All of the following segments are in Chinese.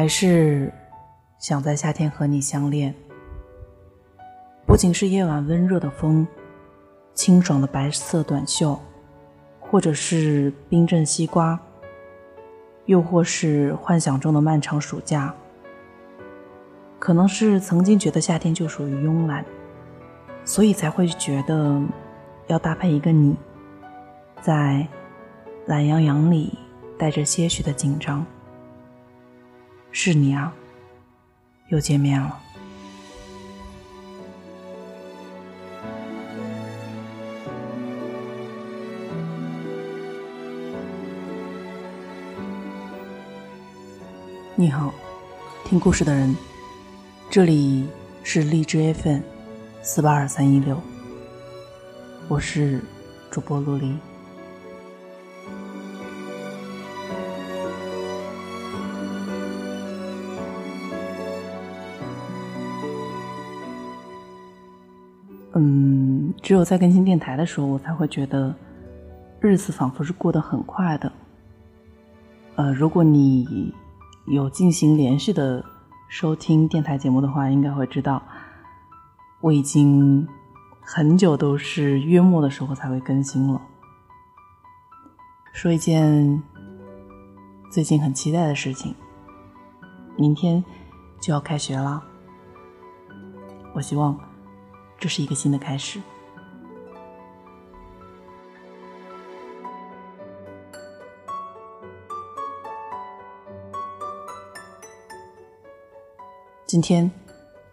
还是想在夏天和你相恋。不仅是夜晚温热的风，清爽的白色短袖，或者是冰镇西瓜，又或是幻想中的漫长暑假。可能是曾经觉得夏天就属于慵懒，所以才会觉得要搭配一个你，在懒洋洋里带着些许的紧张。是你啊，又见面了。你好，听故事的人，这里是荔枝 FM 四八二三一六，我是主播陆离。只有在更新电台的时候，我才会觉得日子仿佛是过得很快的。呃，如果你有进行连续的收听电台节目的话，应该会知道，我已经很久都是月末的时候才会更新了。说一件最近很期待的事情，明天就要开学了，我希望。这是一个新的开始。今天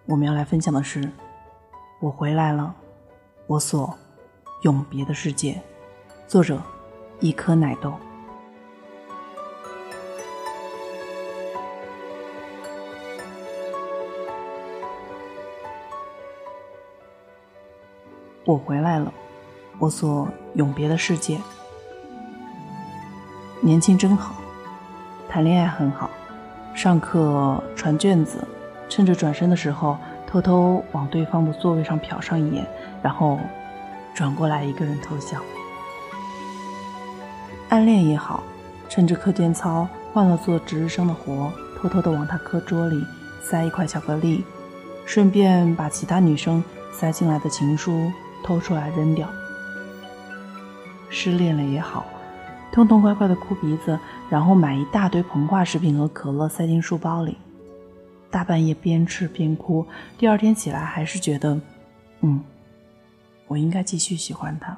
我们要来分享的是《我回来了，我所永别的世界》，作者一颗奶豆。我回来了，我所永别的世界。年轻真好，谈恋爱很好，上课传卷子，趁着转身的时候偷偷往对方的座位上瞟上一眼，然后转过来一个人偷笑。暗恋也好，趁着课间操换了做值日生的活，偷偷的往他课桌里塞一块巧克力，顺便把其他女生塞进来的情书。偷出来扔掉。失恋了也好，痛痛快快的哭鼻子，然后买一大堆膨化食品和可乐塞进书包里，大半夜边吃边哭。第二天起来还是觉得，嗯，我应该继续喜欢他。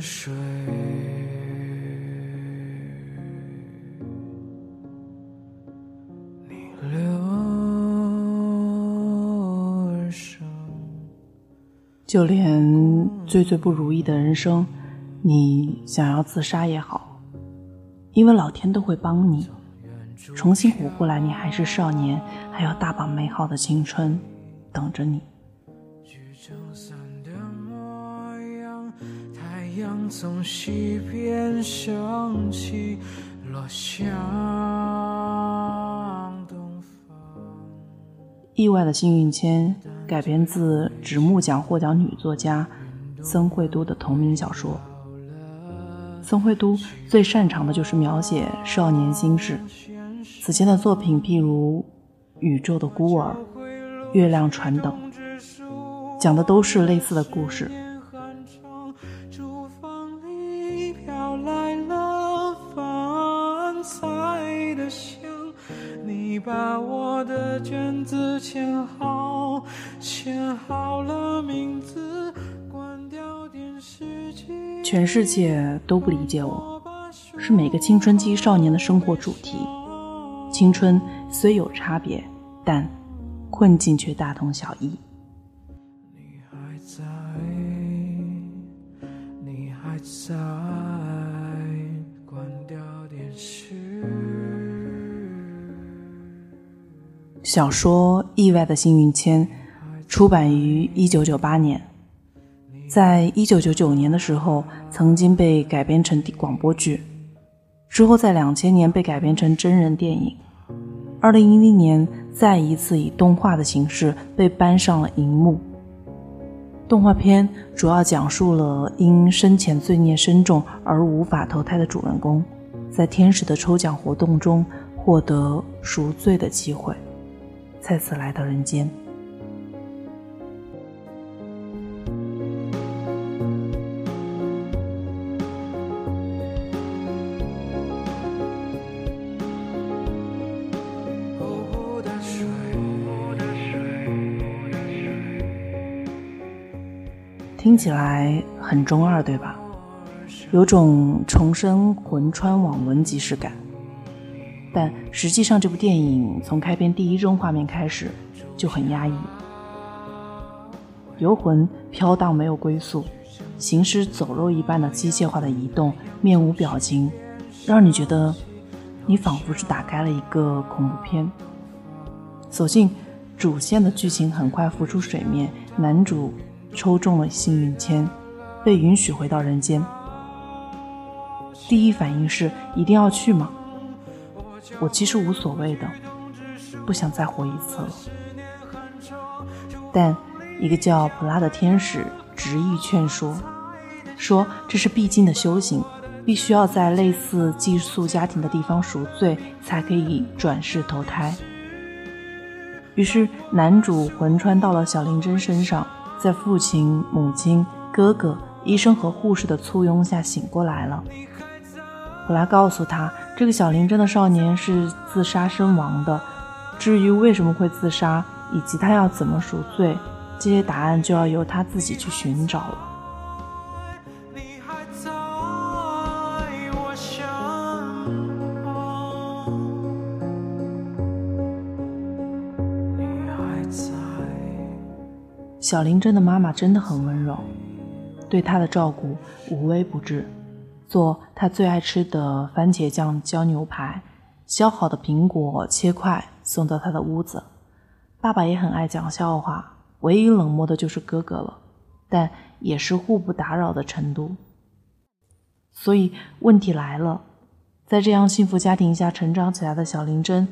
水逆流而上，就连最最不如意的人生，你想要自杀也好，因为老天都会帮你重新活过来。你还是少年，还有大把美好的青春等着你。从西边升起，落向东方。意外的幸运签改编自直木奖获奖女作家森惠都的同名小说。森惠都最擅长的就是描写少年心事，此前的作品譬如《宇宙的孤儿》《月亮船》等，讲的都是类似的故事。签好，签好了名字，关掉电视机。全世界都不理解我，是每个青春期少年的生活主题。青春虽有差别，但困境却大同小异。你还在，你还在，关掉电视。小说《意外的幸运签》出版于一九九八年，在一九九九年的时候曾经被改编成广播剧，之后在两千年被改编成真人电影，二零一零年再一次以动画的形式被搬上了荧幕。动画片主要讲述了因生前罪孽深重而无法投胎的主人公，在天使的抽奖活动中获得赎罪的机会，再次来到人间。听起来很中二，对吧？有种重生魂穿网文即视感。但实际上，这部电影从开篇第一帧画面开始就很压抑。游魂飘荡，没有归宿，行尸走肉一般的机械化的移动，面无表情，让你觉得你仿佛是打开了一个恐怖片。所幸，主线的剧情很快浮出水面，男主。抽中了幸运签，被允许回到人间。第一反应是一定要去吗？我其实无所谓的，不想再活一次了。但一个叫普拉的天使执意劝说，说这是必经的修行，必须要在类似寄宿家庭的地方赎罪，才可以转世投胎。于是男主魂穿到了小林真身上。在父亲、母亲、哥哥、医生和护士的簇拥下醒过来了。我来告诉他，这个小林真的少年是自杀身亡的。至于为什么会自杀，以及他要怎么赎罪，这些答案就要由他自己去寻找了。小林真的妈妈真的很温柔，对她的照顾无微不至，做他最爱吃的番茄酱浇牛排，削好的苹果切块送到他的屋子。爸爸也很爱讲笑话，唯一冷漠的就是哥哥了，但也是互不打扰的程度。所以问题来了，在这样幸福家庭下成长起来的小林真，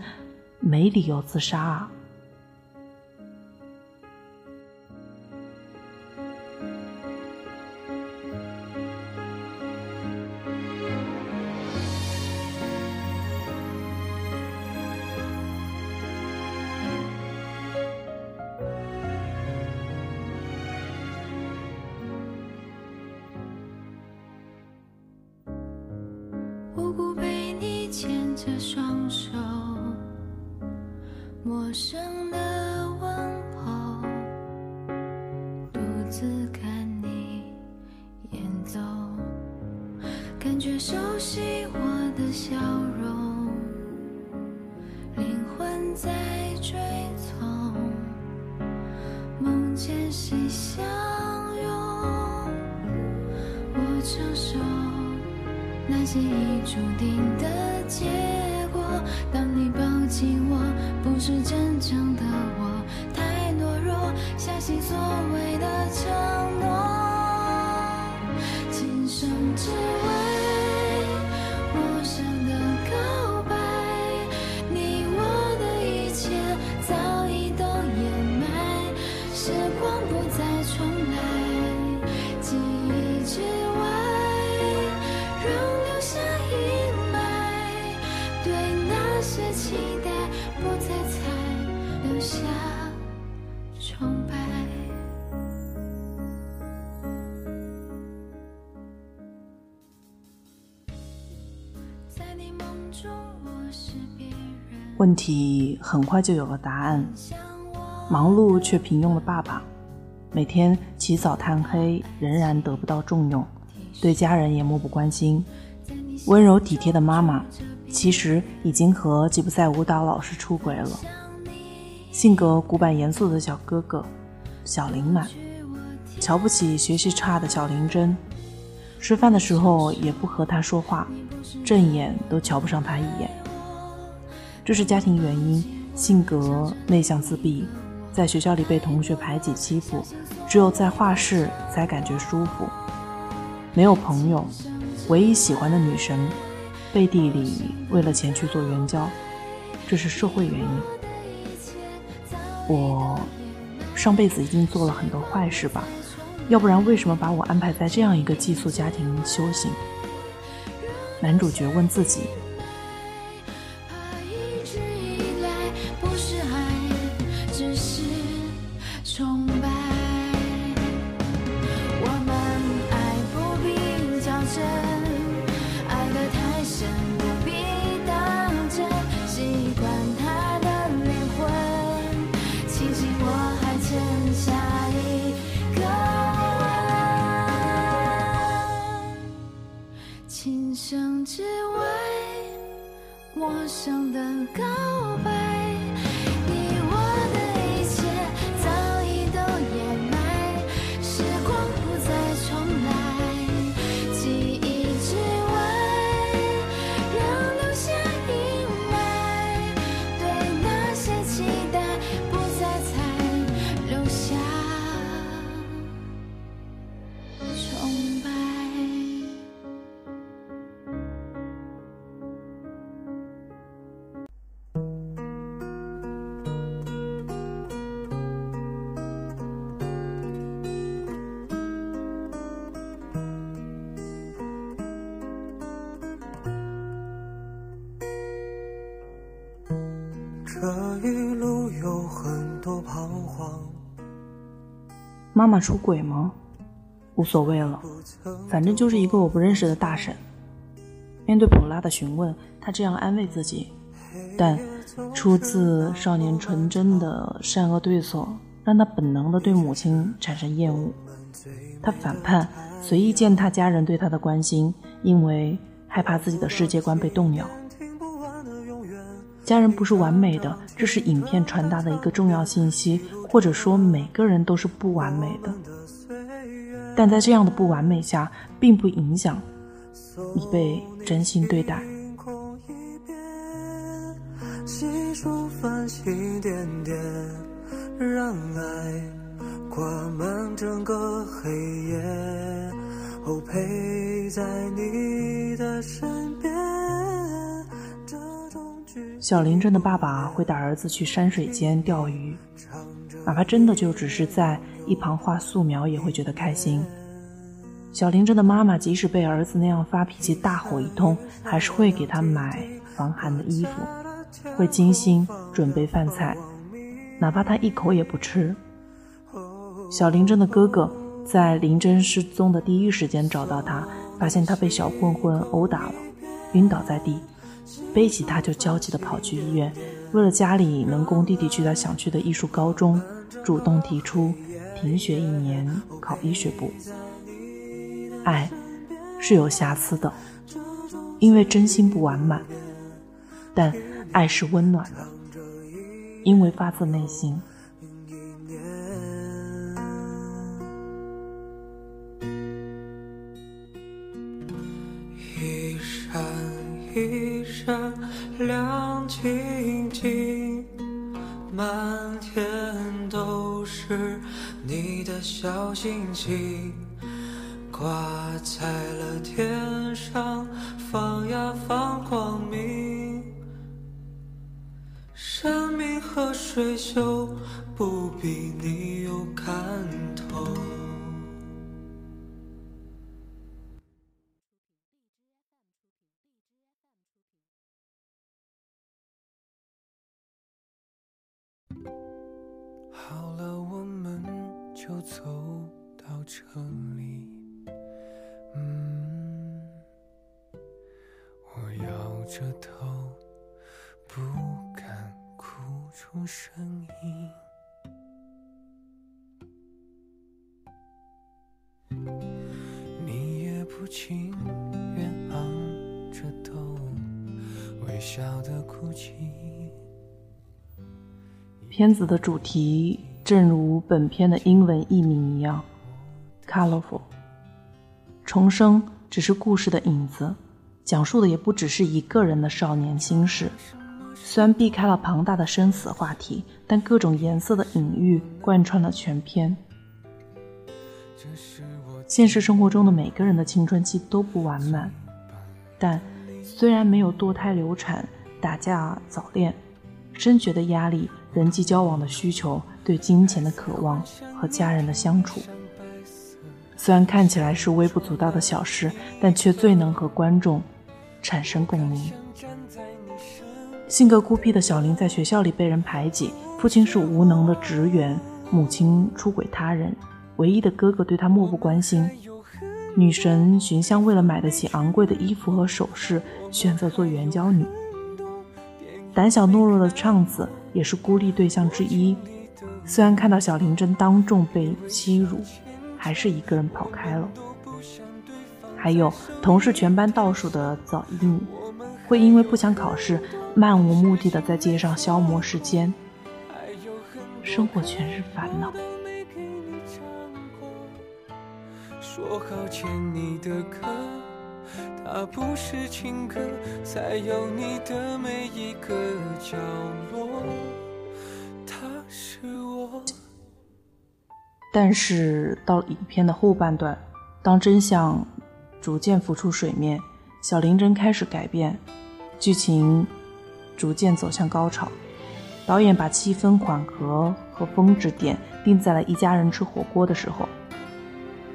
没理由自杀啊。陌生的问候，独自看你演奏，感觉熟悉我的笑容，灵魂在追从，梦见谁相拥，我承受那些已注定的结果。相问题很快就有了答案。忙碌却平庸的爸爸，每天起早贪黑，仍然得不到重用，对家人也漠不关心。温柔体贴的妈妈。其实已经和吉普赛舞蹈老师出轨了。性格古板严肃的小哥哥小林满，瞧不起学习差的小林真，吃饭的时候也不和他说话，正眼都瞧不上他一眼。这是家庭原因，性格内向自闭，在学校里被同学排挤欺负，只有在画室才感觉舒服。没有朋友，唯一喜欢的女神，背地里为了钱去做援交，这是社会原因。我上辈子一定做了很多坏事吧？要不然为什么把我安排在这样一个寄宿家庭修行？男主角问自己。高。这一路有很多彷徨。妈妈出轨吗？无所谓了，反正就是一个我不认识的大婶。面对普拉的询问，他这样安慰自己，但出自少年纯真的善恶对错，让他本能的对母亲产生厌恶。他反叛，随意践踏家人对他的关心，因为害怕自己的世界观被动摇。家人不是完美的，这是影片传达的一个重要信息，或者说每个人都是不完美的。但在这样的不完美下，并不影响你被真心对待。让爱挂满整个黑夜，哦陪在你的身边。小林真的爸爸会带儿子去山水间钓鱼，哪怕真的就只是在一旁画素描，也会觉得开心。小林真的妈妈即使被儿子那样发脾气大吼一通，还是会给他买防寒的衣服，会精心准备饭菜，哪怕他一口也不吃。小林真的哥哥在林真失踪的第一时间找到他，发现他被小混混殴打了，晕倒在地。背起他，就焦急地跑去医院。为了家里能供弟弟去他想去的艺术高中，主动提出停学一年考医学部。爱是有瑕疵的，因为真心不完满；但爱是温暖的，因为发自内心。星星，挂在了天上，放呀放光明。山明和水秀，不比你有看头。好了，我们就走到这里。我摇着头，不敢哭出声音。你也不情愿昂着头，微笑的哭泣。片子的主题正如本片的英文译名一样，colorful。重生只是故事的影子，讲述的也不只是一个人的少年心事，虽然避开了庞大的生死话题，但各种颜色的隐喻贯穿了全篇。现实生活中的每个人的青春期都不完满，但虽然没有堕胎、流产、打架、早恋、升学的压力、人际交往的需求、对金钱的渴望和家人的相处，虽然看起来是微不足道的小事，但却最能和观众产生共鸣。性格孤僻的小林在学校里被人排挤，父亲是无能的职员，母亲出轨他人。唯一的哥哥对她漠不关心，女神寻香为了买得起昂贵的衣服和首饰，选择做援交女。胆小懦弱的畅子也是孤立对象之一，虽然看到小林真当众被欺辱，还是一个人跑开了。还有同是全班倒数的早一女，会因为不想考试，漫无目的的在街上消磨时间，生活全是烦恼。说好欠你的歌，它不是情歌，在有你的每一个角落，但是到了影片的后半段，当真相逐渐浮出水面，小林真开始改变，剧情逐渐走向高潮。导演把气氛缓和和峰值点定在了一家人吃火锅的时候。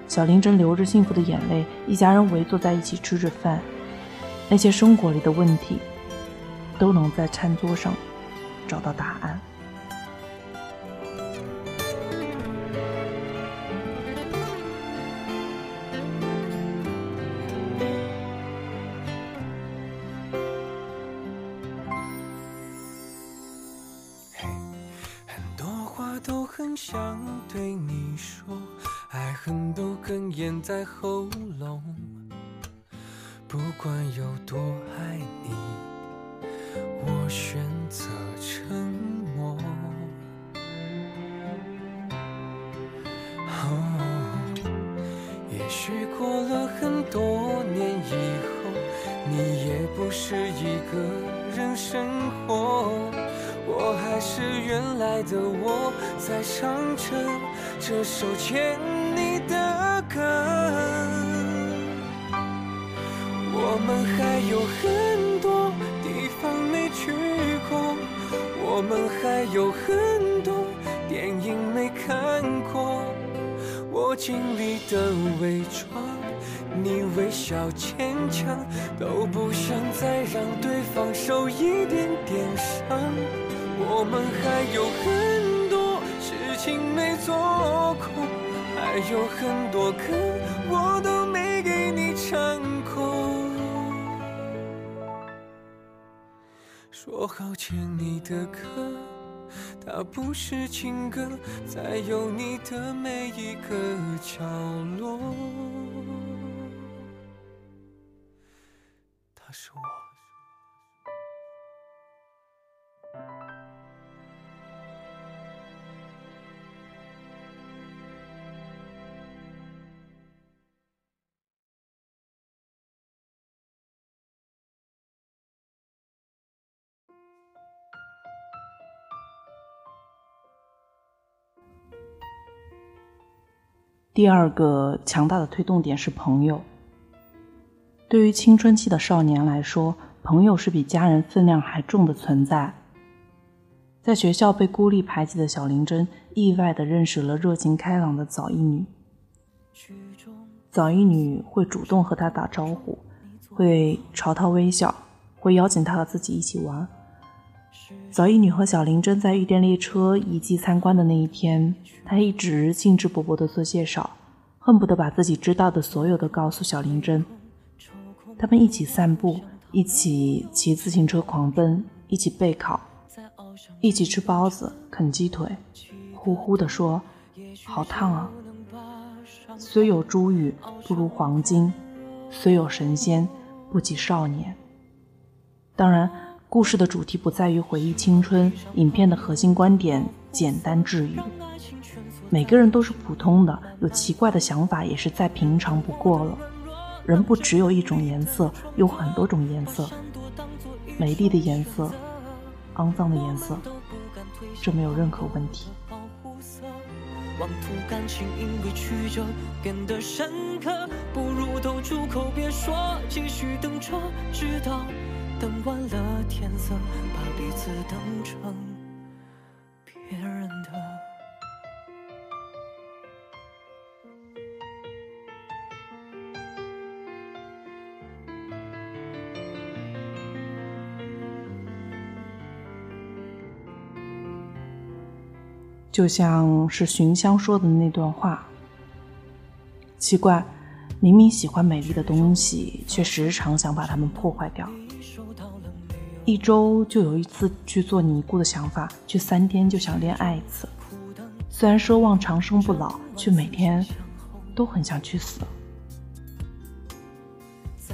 小林真流着幸福的眼泪，一家人围坐在一起吃着饭，那些生活里的问题，都能在餐桌上找到答案。想对你说。爱恨都哽咽在喉咙，不管有多爱你，我选在唱着这首牵。你的歌，我们还有很多地方没去过，我们还有很多电影没看过。我尽力的伪装，你微笑坚强，都不想再让对方受一点点伤。我们还有很情没做过。还有很多歌我都没给你唱过，说好欠你的歌，它不是情歌，在有你的每一个角落，它是我。第二个强大的推动点是朋友。对于青春期的少年来说，朋友是比家人分量还重的存在。在学校被孤立排挤的小林真，意外的认识了热情开朗的早一女。早一女会主动和他打招呼，会朝他微笑，会邀请他和自己一起玩。早一女和小林真在玉电列车遗迹参观的那一天，她一直兴致勃勃地做介绍，恨不得把自己知道的所有都告诉小林真。他们一起散步，一起骑自行车狂奔，一起备考，一起吃包子、啃鸡腿，呼呼地说：“好烫啊！”虽有珠玉，不如黄金；虽有神仙，不及少年。当然。故事的主题不在于回忆青春，影片的核心观点简单治愈。每个人都是普通的，有奇怪的想法也是再平常不过了。人不只有一种颜色，有很多种颜色。美丽的颜色肮脏的颜色，这没有任何问题。妄图感情因为曲折变得深刻，不如都住口别说，继续等着，直到等完了天色，把彼此等成别人的。就像是寻香说的那段话。奇怪，明明喜欢美丽的东西，却时常想把它们破坏掉。一周就有一次去做尼姑的想法，去三天就想恋爱一次。虽然奢望长生不老，却每天都很想去死。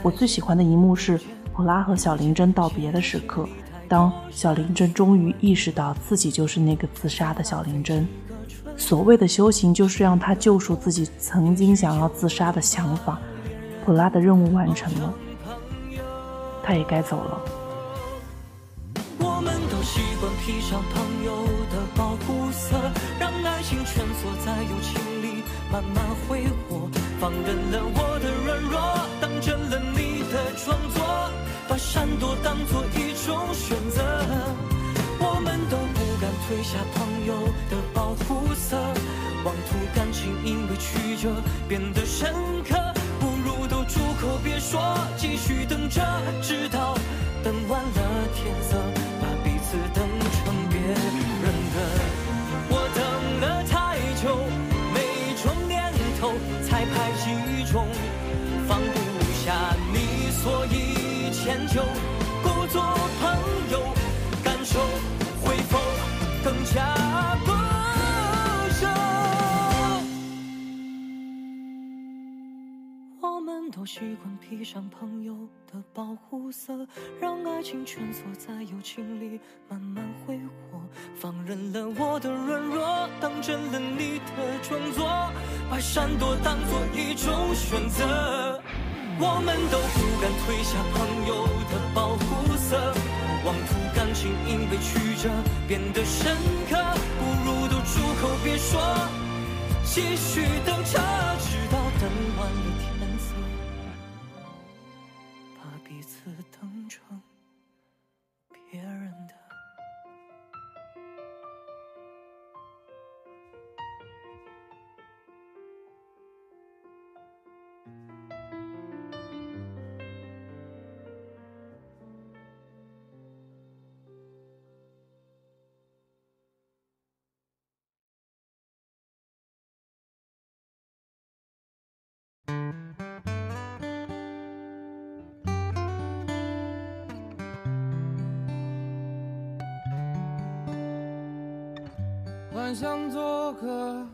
我最喜欢的一幕是普拉和小林真道别的时刻。当小林真终于意识到自己就是那个自杀的小林真，所谓的修行就是让他救赎自己曾经想要自杀的想法。普拉的任务完成了，他也该走了。披上朋友的保护色，让爱情蜷缩在友情里慢慢挥霍，放任了我的软弱，当真了你的装作，把闪躲当作一种选择。我们都不敢褪下朋友的保护色，妄图感情因为曲折变得深刻，不如都住口别说，继续等着，直到等完了天色，别人的。我等了太久，每种念头才排几种，放不下你，所以迁就，都习惯披上朋友的保护色，让爱情蜷缩在友情里慢慢挥霍，放任了我的软弱，当真了你的装作，把闪躲当作一种选择。我们都不敢褪下朋友的保护色，妄图感情因为曲折变得深刻，不如都住口别说，继续等着，直到等完了幻想做个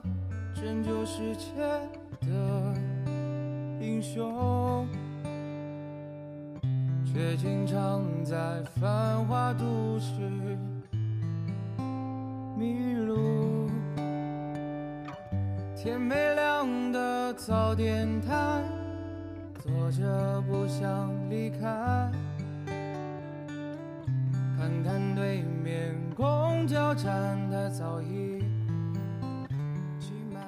拯救世界的英雄，却经常在繁华都市迷路。天没亮的早点摊，坐着不想离开。看看对面公交站，它早已挤满。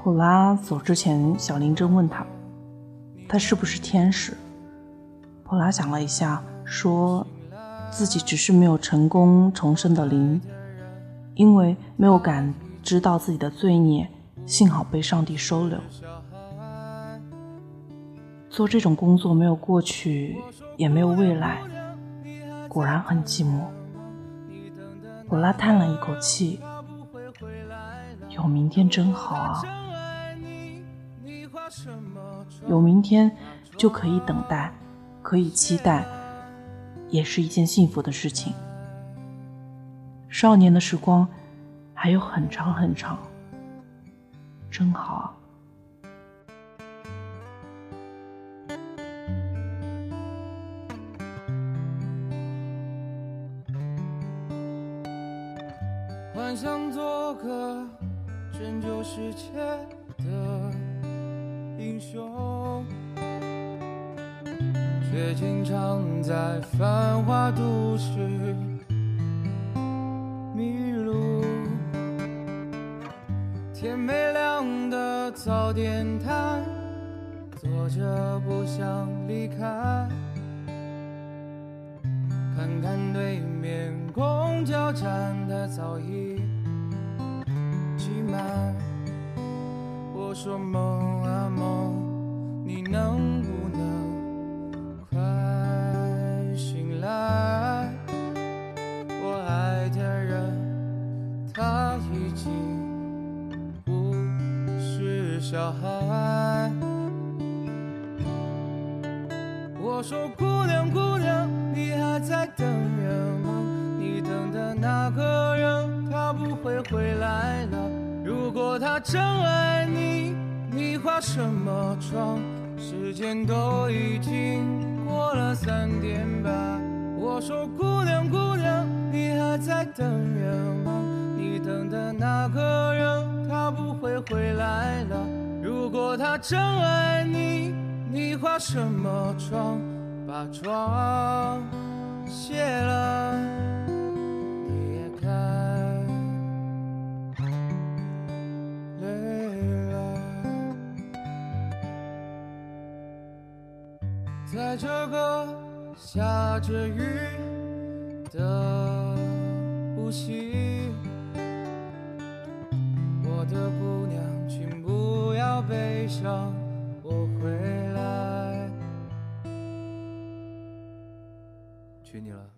普拉走之前，小林真问他：“他是不是天使？”普拉想了一下，说自己只是没有成功重生的灵，因为没有感知到自己的罪孽，幸好被上帝收留。做这种工作没有过去，也没有未来，果然很寂寞。普拉叹了一口气，有明天真好啊。有明天就可以等待，可以期待，也是一件幸福的事情。少年的时光还有很长很长，真好啊。想做个拯救世界的英雄却经常在繁华都市迷路。天没亮的早点摊坐着不想离开。看看对面公交站台早已我说梦啊梦你能如果他真爱你你化什么妆把妆卸了？离开累了在这个下着雨的无锡我的姑娘。悲伤我回来。娶你了。